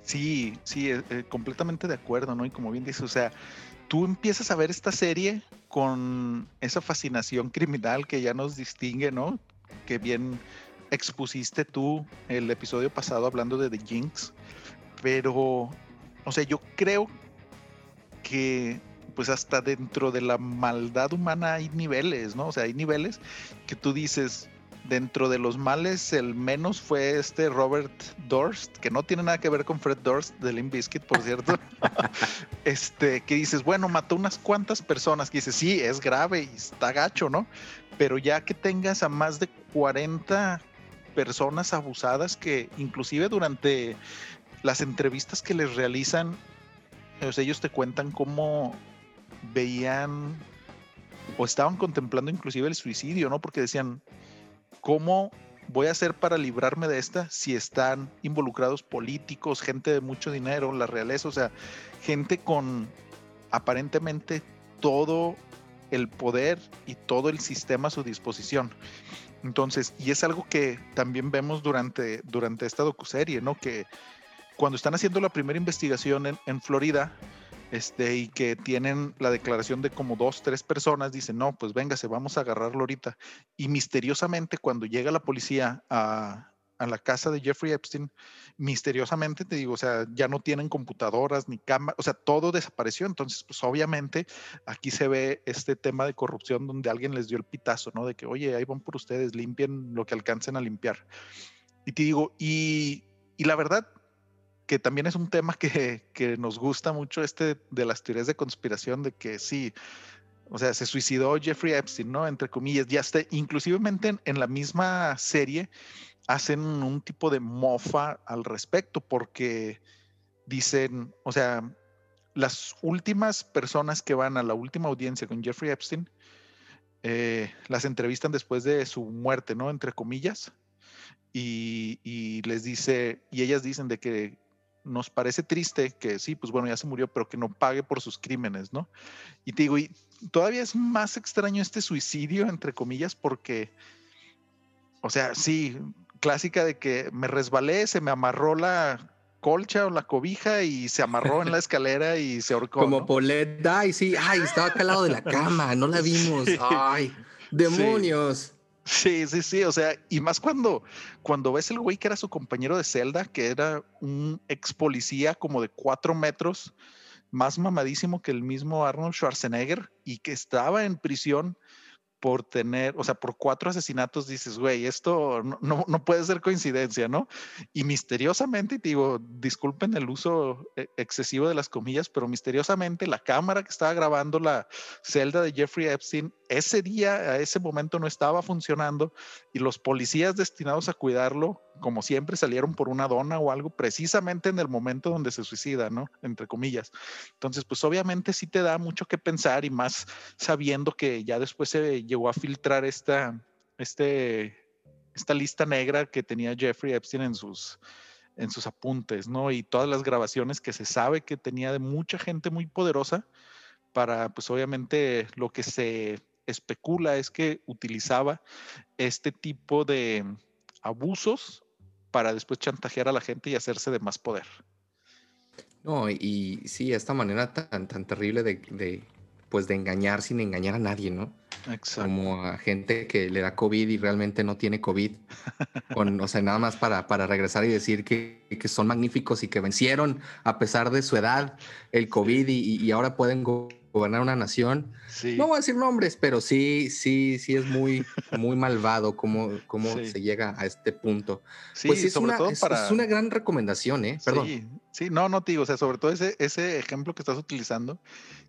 Sí, sí, eh, eh, completamente de acuerdo, ¿no? Y como bien dices, o sea, tú empiezas a ver esta serie con esa fascinación criminal que ya nos distingue, ¿no? Que bien expusiste tú el episodio pasado hablando de The Jinx, pero, o sea, yo creo que pues hasta dentro de la maldad humana hay niveles, ¿no? O sea, hay niveles que tú dices, dentro de los males, el menos fue este Robert Durst, que no tiene nada que ver con Fred Durst de Limp Bizkit, por cierto. este, que dices, bueno, mató unas cuantas personas, que dices, sí, es grave y está gacho, ¿no? Pero ya que tengas a más de 40 personas abusadas que inclusive durante las entrevistas que les realizan, ellos te cuentan cómo veían o estaban contemplando inclusive el suicidio, ¿no? Porque decían, ¿cómo voy a hacer para librarme de esta si están involucrados políticos, gente de mucho dinero, la realeza, o sea, gente con aparentemente todo el poder y todo el sistema a su disposición. Entonces, y es algo que también vemos durante, durante esta docuserie, ¿no? Que cuando están haciendo la primera investigación en, Florida, este, y que tienen la declaración de como dos, tres personas, dicen, no, pues véngase, vamos a agarrarlo ahorita. Y misteriosamente, cuando llega la policía a, a la casa de Jeffrey Epstein, misteriosamente, te digo, o sea, ya no tienen computadoras ni cámaras, o sea, todo desapareció. Entonces, pues obviamente aquí se ve este tema de corrupción donde alguien les dio el pitazo, ¿no? De que, oye, ahí van por ustedes, limpien lo que alcancen a limpiar. Y te digo, y, y la verdad, que también es un tema que, nos gusta mucho, este de las teorías de conspiración, de que sí, o sea, se suicidó Jeffrey Epstein, ¿no? Entre comillas, ya está, inclusivemente en, en la misma serie hacen un tipo de mofa al respecto, porque dicen, o sea, las últimas personas que van a la última audiencia con Jeffrey Epstein, eh, las entrevistan después de su muerte, ¿no? Entre comillas. Y, y, les dice, y ellas dicen de que nos parece triste que sí, pues bueno, ya se murió, pero que no pague por sus crímenes, ¿no? Y te digo, y todavía es más extraño este suicidio, entre comillas, porque, o sea, sí, clásica de que me resbalé, se me amarró la colcha o la cobija y se amarró en la escalera y se ahorcó. Como Polet, ay, sí, ay, estaba acá al lado de la cama, no la vimos, ay, demonios. Sí, sí, sí, o sea, y más cuando, cuando ves el güey que era su compañero de celda, que era un ex policía como de cuatro metros, más mamadísimo que el mismo Arnold Schwarzenegger, y que estaba en prisión por tener, o sea, por cuatro asesinatos, dices, güey, esto no, no, puede ser coincidencia, ¿no? Y misteriosamente, digo, disculpen el uso eh, excesivo de las comillas, pero misteriosamente la cámara que estaba grabando la celda de Jeffrey Epstein, ese día, a ese momento no estaba funcionando y los policías destinados a cuidarlo como siempre, salieron por una dona o algo precisamente en el momento donde se suicida, ¿no? Entre comillas. Entonces, pues obviamente sí te da mucho que pensar y más sabiendo que ya después se llegó a filtrar esta, este, esta lista negra que tenía Jeffrey Epstein en sus, en sus apuntes, ¿no? Y todas las grabaciones que se sabe que tenía de mucha gente muy poderosa para, pues obviamente lo que se especula es que utilizaba este tipo de abusos para después chantajear a la gente y hacerse de más poder. No, y, sí, esta manera tan, tan terrible de, pues de engañar sin engañar a nadie, ¿no? Exacto. Como a gente que le da COVID y realmente no tiene COVID. Con, o sea, nada más para, para regresar y decir que, que, son magníficos y que vencieron a pesar de su edad el COVID y, y, ahora pueden gobernar una nación. No voy a decir nombres, pero sí, sí, sí es muy, muy malvado cómo, cómo se llega a este punto. Sí, pues sobre una, todo para... es una gran recomendación, ¿eh? Perdón. Sí, no, no te digo, o sea, sobre todo ese, ese ejemplo que estás utilizando,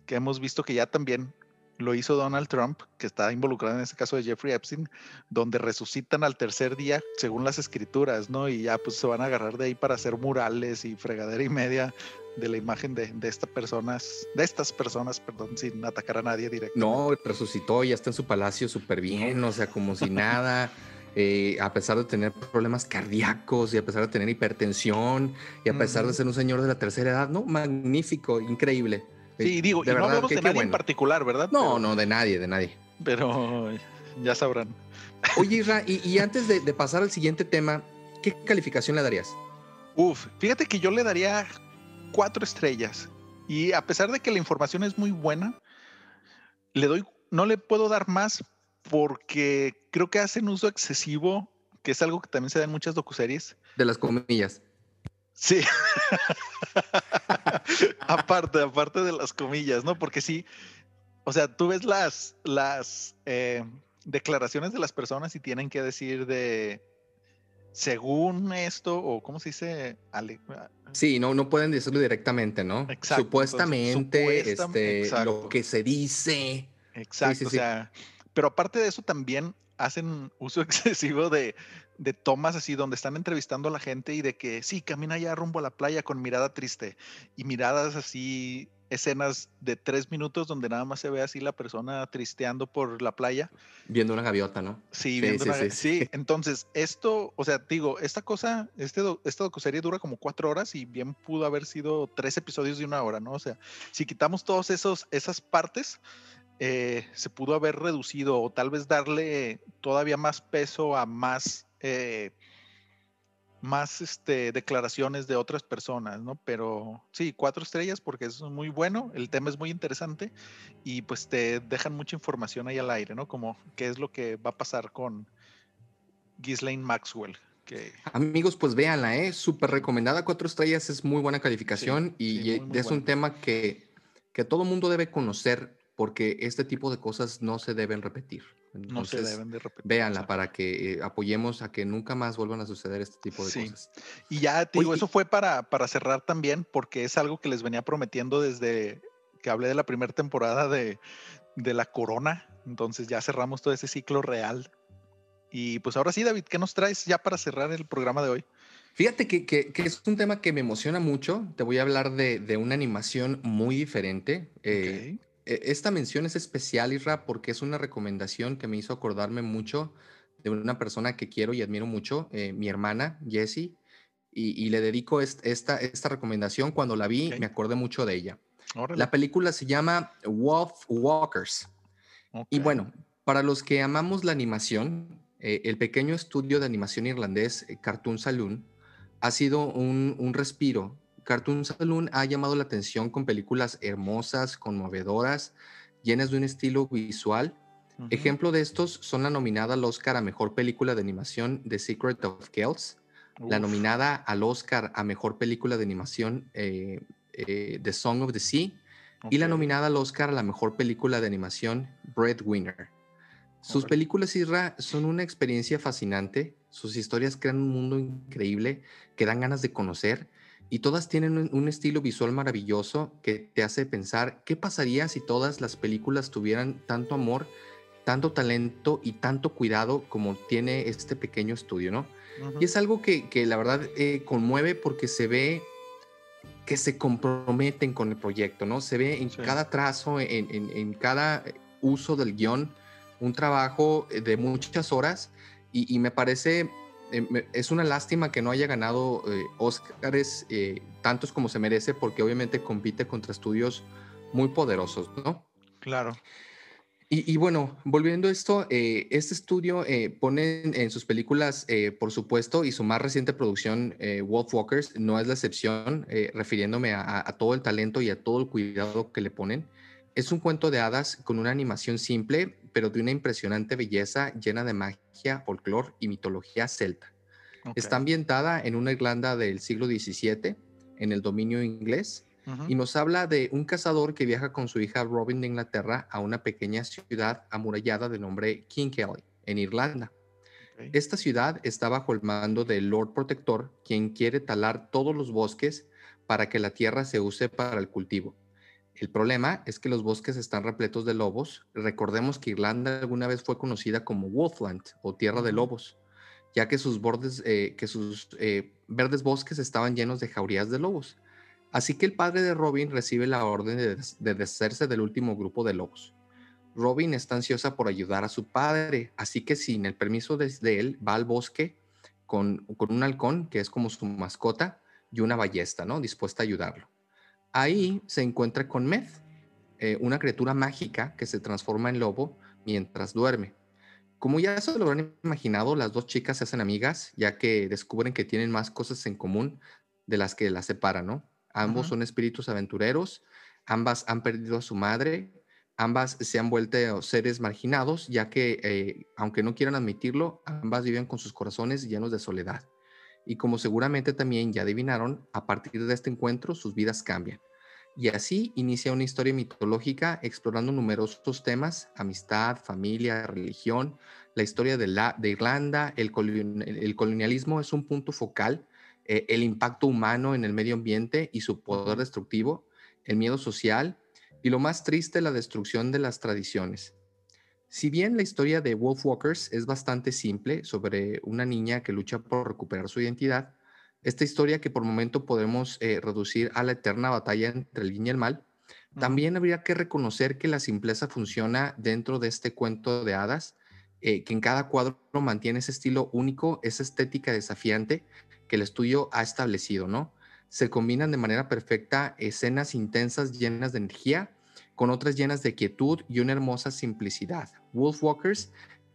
que hemos visto que ya también lo hizo Donald Trump, que está involucrado en ese caso de Jeffrey Epstein, donde resucitan al tercer día, según las escrituras, ¿no? Y ya pues se van a agarrar de ahí para hacer murales y fregadera y media de la imagen de, de estas personas, de estas personas, perdón, sin atacar a nadie directo. No, resucitó, ya está en su palacio súper bien, o sea, como si nada. Eh, a pesar de tener problemas cardíacos y a pesar de tener hipertensión y a pesar de ser un señor de la tercera edad, no, magnífico, increíble. Sí, digo, y no hablamos de nadie en particular, ¿verdad? No, no, de nadie, de nadie. Pero ya sabrán. Oye, Isra, y, antes de, pasar al siguiente tema, ¿qué calificación le darías? Uf, fíjate que yo le daría cuatro estrellas. Y a pesar de que la información es muy buena, le doy, no le puedo dar más porque creo que hacen uso excesivo, que es algo que también se da en muchas docuseries. De las comillas. Sí. aparte, aparte de las comillas, ¿no? Porque sí, o sea, tú ves las, las eh, declaraciones de las personas y tienen que decir de, según esto, o cómo se dice, ah, Sí, no, no pueden decirlo directamente, ¿no? Exacto. Supuestamente, este, lo que se dice. Exacto, o sea, pero aparte de eso también hacen uso excesivo de, de tomas así donde están entrevistando a la gente y de que sí, camina ya rumbo a la playa con mirada triste y miradas así, escenas de tres minutos donde nada más se ve así la persona tristeando por la playa. Viendo una gaviota, ¿no? Sí, viendo sí, una, sí, sí, entonces esto, o sea, digo, esta cosa, este, esta docuserie dura como cuatro horas y bien pudo haber sido tres episodios de una hora, ¿no? O sea, si quitamos esos, esas partes, eh, se pudo haber reducido o tal vez darle todavía más peso a más eh, más este, declaraciones de otras personas, ¿no? Pero sí, cuatro estrellas porque es muy bueno, el tema es muy interesante y pues te dejan mucha información ahí al aire, ¿no? Como qué es lo que va a pasar con Ghislaine Maxwell. Que... Amigos, pues véanla, ¿eh? Súper recomendada, cuatro estrellas es muy buena calificación y es un tema que, que todo mundo debe conocer porque este tipo de cosas no se deben repetir no se deben de repetir. Véanla para que eh, apoyemos a que nunca más vuelvan a suceder este tipo de cosas. Y ya te digo, eso fue para, para cerrar también, porque es algo que les venía prometiendo desde que hablé de la primera temporada de, de la corona. Entonces ya cerramos todo ese ciclo real. Y pues ahora sí, David, ¿qué nos traes ya para cerrar el programa de hoy? Fíjate que, es un tema que me emociona mucho. Te voy a hablar de, una animación muy diferente. Eh, esta mención es especial, Isra, porque es una recomendación que me hizo acordarme mucho de una persona que quiero y admiro mucho, eh, mi hermana, Jessie, y, le dedico esta, esta recomendación. Cuando la vi, me acordé mucho de ella. La película se llama Wolf Walkers. Y bueno, para los que amamos la animación, eh, el pequeño estudio de animación irlandés Cartoon Saloon ha sido un, respiro. Cartoon Saloon ha llamado la atención con películas hermosas, conmovedoras, llenas de un estilo visual. Ejemplo de estos son la nominada al Oscar a Mejor Película de Animación The Secret of Kells, la nominada al Oscar a Mejor Película de Animación eh, eh, The Song of the Sea y la nominada al Oscar a la Mejor Película de Animación Breadwinner. Sus películas, Isra, son una experiencia fascinante. Sus historias crean un mundo increíble que dan ganas de conocer y todas tienen un, estilo visual maravilloso que te hace pensar qué pasaría si todas las películas tuvieran tanto amor, tanto talento y tanto cuidado como tiene este pequeño estudio, ¿no? Y es algo que, la verdad eh, conmueve porque se ve que se comprometen con el proyecto, ¿no? Se ve en cada trazo, en, en, cada uso del guion, un trabajo eh, de muchas horas y, me parece, es una lástima que no haya ganado eh, Oscars eh, tantos como se merece, porque obviamente compite contra estudios muy poderosos, ¿no? Claro. Y, bueno, volviendo a esto, este estudio pone en sus películas, por supuesto, y su más reciente producción, Wolf Walkers, no es la excepción, refiriéndome a, a, todo el talento y a todo el cuidado que le ponen. Es un cuento de hadas con una animación simple, pero de una impresionante belleza llena de magia, folclore y mitología celta. Está ambientada en una Irlanda del siglo XVII, en el dominio inglés, y nos habla de un cazador que viaja con su hija Robin de Inglaterra a una pequeña ciudad amurallada de nombre King Kelly, en Irlanda. Esta ciudad está bajo el mando del Lord Protector, quien quiere talar todos los bosques para que la tierra se use para el cultivo. El problema es que los bosques están repletos de lobos. Recordemos que Irlanda alguna vez fue conocida como Wolfland o Tierra de Lobos, ya que sus, bordes, eh, que sus eh, verdes bosques estaban llenos de jaurías de lobos. Así que el padre de Robin recibe la orden de, deshacerse del último grupo de lobos. Robin está ansiosa por ayudar a su padre, así que sin el permiso de, él va al bosque con, con, un halcón, que es como su mascota, y una ballesta, ¿no? Dispuesta a ayudarlo. Ahí se encuentra con Meth, eh, una criatura mágica que se transforma en lobo mientras duerme. Como ya se lo habrán imaginado, las dos chicas se hacen amigas, ya que descubren que tienen más cosas en común de las que las separan, ¿no? Ambos son espíritus aventureros, ambas han perdido a su madre, ambas se han vuelto seres marginados, ya que, eh, aunque no quieran admitirlo, ambas viven con sus corazones llenos de soledad y como seguramente también ya adivinaron, a partir de este encuentro sus vidas cambian. Y así inicia una historia mitológica explorando numerosos temas, amistad, familia, religión, la historia de, la, de Irlanda, el, colonialismo es un punto focal, eh, el impacto humano en el medio ambiente y su poder destructivo, el miedo social y lo más triste, la destrucción de las tradiciones. Si bien la historia de Wolfwalkers es bastante simple sobre una niña que lucha por recuperar su identidad, esta historia que por momento podemos eh, reducir a la eterna batalla entre el bien y el mal, también habría que reconocer que la simpleza funciona dentro de este cuento de hadas, eh, que en cada cuadro mantiene ese estilo único, esa estética desafiante que el estudio ha establecido, ¿no? Se combinan de manera perfecta escenas intensas llenas de energía con otras llenas de quietud y una hermosa simplicidad. Wolfwalkers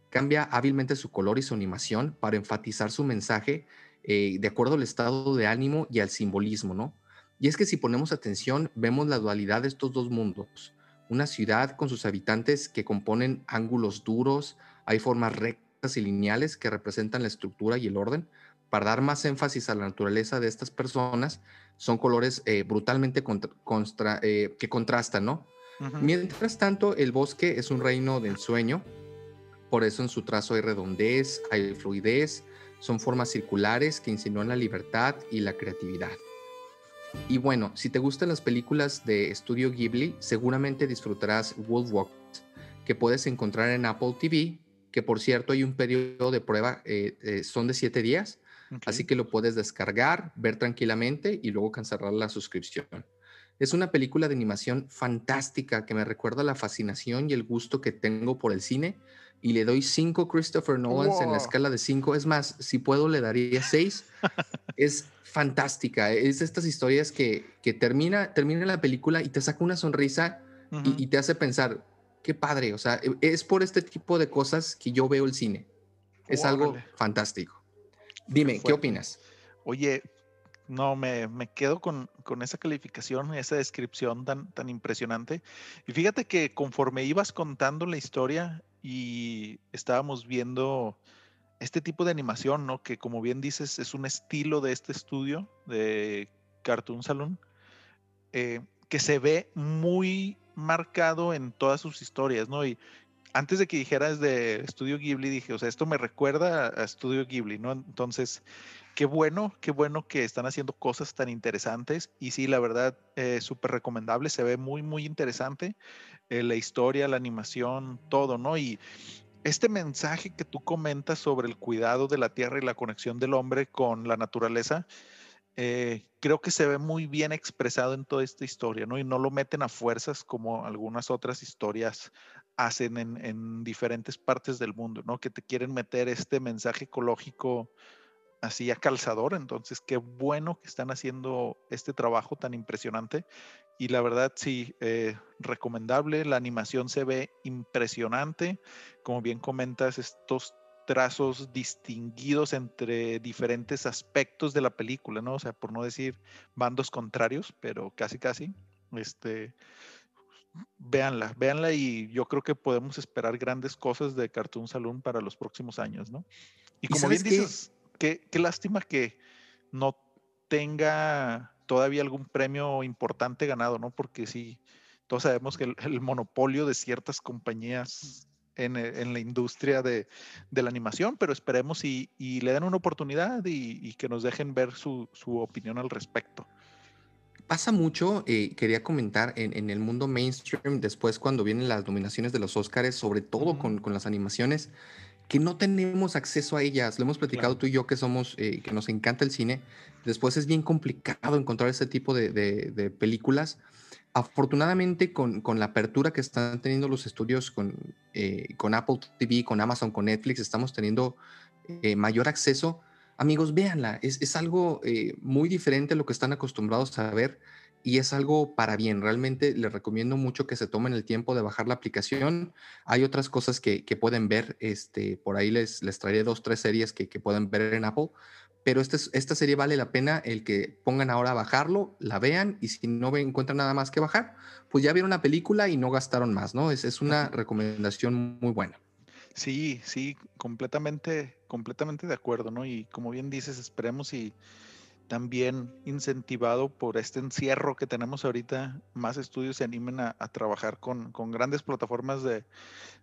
cambia hábilmente su color y su animación para enfatizar su mensaje eh, de acuerdo al estado de ánimo y al simbolismo, ¿no? Y es que si ponemos atención, vemos la dualidad de estos dos mundos. Una ciudad con sus habitantes que componen ángulos duros, hay formas rectas y lineales que representan la estructura y el orden. Para dar más énfasis a la naturaleza de estas personas, son colores eh, brutalmente eh, que contrastan, ¿no? Mientras tanto, el bosque es un reino del sueño, por eso en su trazo hay redondez, hay fluidez, son formas circulares que insinúan la libertad y la creatividad. Y bueno, si te gustan las películas de estudio Ghibli, seguramente disfrutarás Wolf Walkers, que puedes encontrar en Apple TV, que por cierto hay un periodo de prueba, eh, eh, son de siete días, Así que lo puedes descargar, ver tranquilamente y luego cancelar la suscripción. Es una película de animación fantástica que me recuerda la fascinación y el gusto que tengo por el cine y le doy cinco Christopher Nolans en la escala de cinco. Es más, si puedo le daría seis. es fantástica. Es de estas historias que, que termina, termina la película y te saca una sonrisa y, te hace pensar, qué padre. O sea, e, es por este tipo de cosas que yo veo el cine. Es algo fantástico. Dime, ¿qué opinas? Oye, no, me, me quedo con, con, esa calificación, esa descripción tan, tan impresionante. Y fíjate que conforme ibas contando la historia y estábamos viendo este tipo de animación, ¿no? Que como bien dices, es un estilo de este estudio de Cartoon Saloon, eh, que se ve muy marcado en todas sus historias, ¿no? Y antes de que dijeras de Estudio Ghibli, dije, o sea, esto me recuerda a Estudio Ghibli, ¿no? Entonces, qué bueno, qué bueno que están haciendo cosas tan interesantes. Y sí, la verdad, eh, súper recomendable, se ve muy, muy interesante. Eh, la historia, la animación, todo, ¿no? Y este mensaje que tú comentas sobre el cuidado de la tierra y la conexión del hombre con la naturaleza, eh, creo que se ve muy bien expresado en toda esta historia, ¿no? Y no lo meten a fuerzas como algunas otras historias hacen en, diferentes partes del mundo, ¿no? Que te quieren meter este mensaje ecológico así a calzador. Entonces, qué bueno que están haciendo este trabajo tan impresionante. Y la verdad, sí, eh, recomendable. La animación se ve impresionante. Como bien comentas, estos trazos distinguidos entre diferentes aspectos de la película, ¿no? O sea, por no decir bandos contrarios, pero casi, casi. Este, véanla, véanla y yo creo que podemos esperar grandes cosas de Cartoon Saloon para los próximos años, ¿no? Y como bien dices, qué, lástima que no tenga todavía algún premio importante ganado, ¿no? Porque sí, todos sabemos que el, monopolio de ciertas compañías en, en la industria de, de, la animación, pero esperemos y, y le den una oportunidad y, y que nos dejen ver su, su opinión al respecto pasa mucho, eh, quería comentar, en, el mundo mainstream, después cuando vienen las nominaciones de los Oscars, sobre todo con, las animaciones, que no tenemos acceso a ellas. Lo hemos platicado tú y yo que somos, eh, que nos encanta el cine. Después es bien complicado encontrar ese tipo de, películas. Afortunadamente, con, la apertura que están teniendo los estudios con, eh, con Apple TV, con Amazon, con Netflix, estamos teniendo mayor acceso Amigos, véanla, es, algo eh, muy diferente a lo que están acostumbrados a ver y es algo para bien. Realmente les recomiendo mucho que se tomen el tiempo de bajar la aplicación. Hay otras cosas que, pueden ver, este, por ahí les, les traeré dos, tres series que, pueden ver en Apple, pero este, esta serie vale la pena el que pongan ahora a bajarlo, la vean y si no encuentran nada más que bajar, pues ya vieron la película y no gastaron más, ¿no? Es, es una recomendación muy buena. Sí, sí, completamente, completamente de acuerdo, ¿no? Y como bien dices, esperemos y también incentivado por este encierro que tenemos ahorita, más estudios se animen a, trabajar con, grandes plataformas de,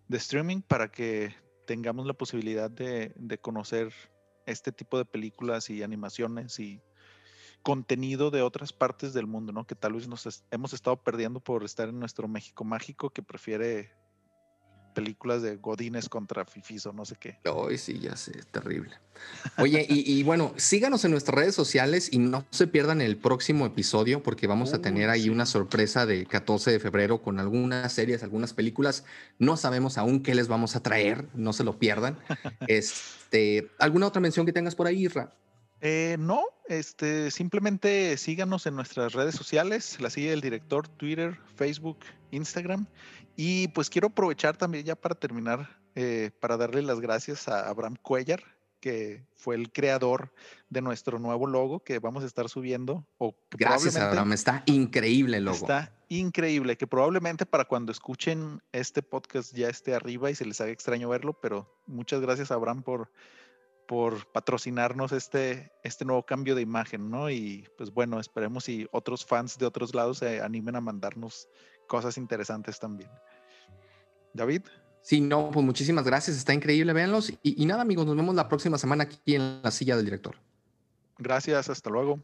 streaming para que tengamos la posibilidad de, conocer este tipo de películas y animaciones y contenido de otras partes del mundo, ¿no? Que tal vez nos hemos estado perdiendo por estar en nuestro México mágico que prefiere películas de Godines contra Fifis o no sé qué. Ay, sí, ya sé, terrible. Oye, y, bueno, síganos en nuestras redes sociales y no se pierdan el próximo episodio porque vamos a tener ahí una sorpresa de 14 de febrero con algunas series, algunas películas. No sabemos aún qué les vamos a traer, no se lo pierdan. este, ¿Alguna otra mención que tengas por ahí, Isra? Eh, no, este, simplemente síganos en nuestras redes sociales, la sigue el director, Twitter, Facebook, Instagram y pues quiero aprovechar también ya para terminar, eh, para darle las gracias a Abraham Cuellar, que fue el creador de nuestro nuevo logo que vamos a estar subiendo. O Gracias, Abraham. Está increíble el logo. Está increíble, que probablemente para cuando escuchen este podcast ya esté arriba y se les haga extraño verlo, pero muchas gracias, Abraham, por, por patrocinarnos este, este nuevo cambio de imagen, ¿no? Y pues bueno, esperemos si otros fans de otros lados se animen a mandarnos cosas interesantes también. David. Sí, no, pues muchísimas gracias, está increíble, véanlos. Y, y nada, amigos, nos vemos la próxima semana aquí en la silla del director. Gracias, hasta luego.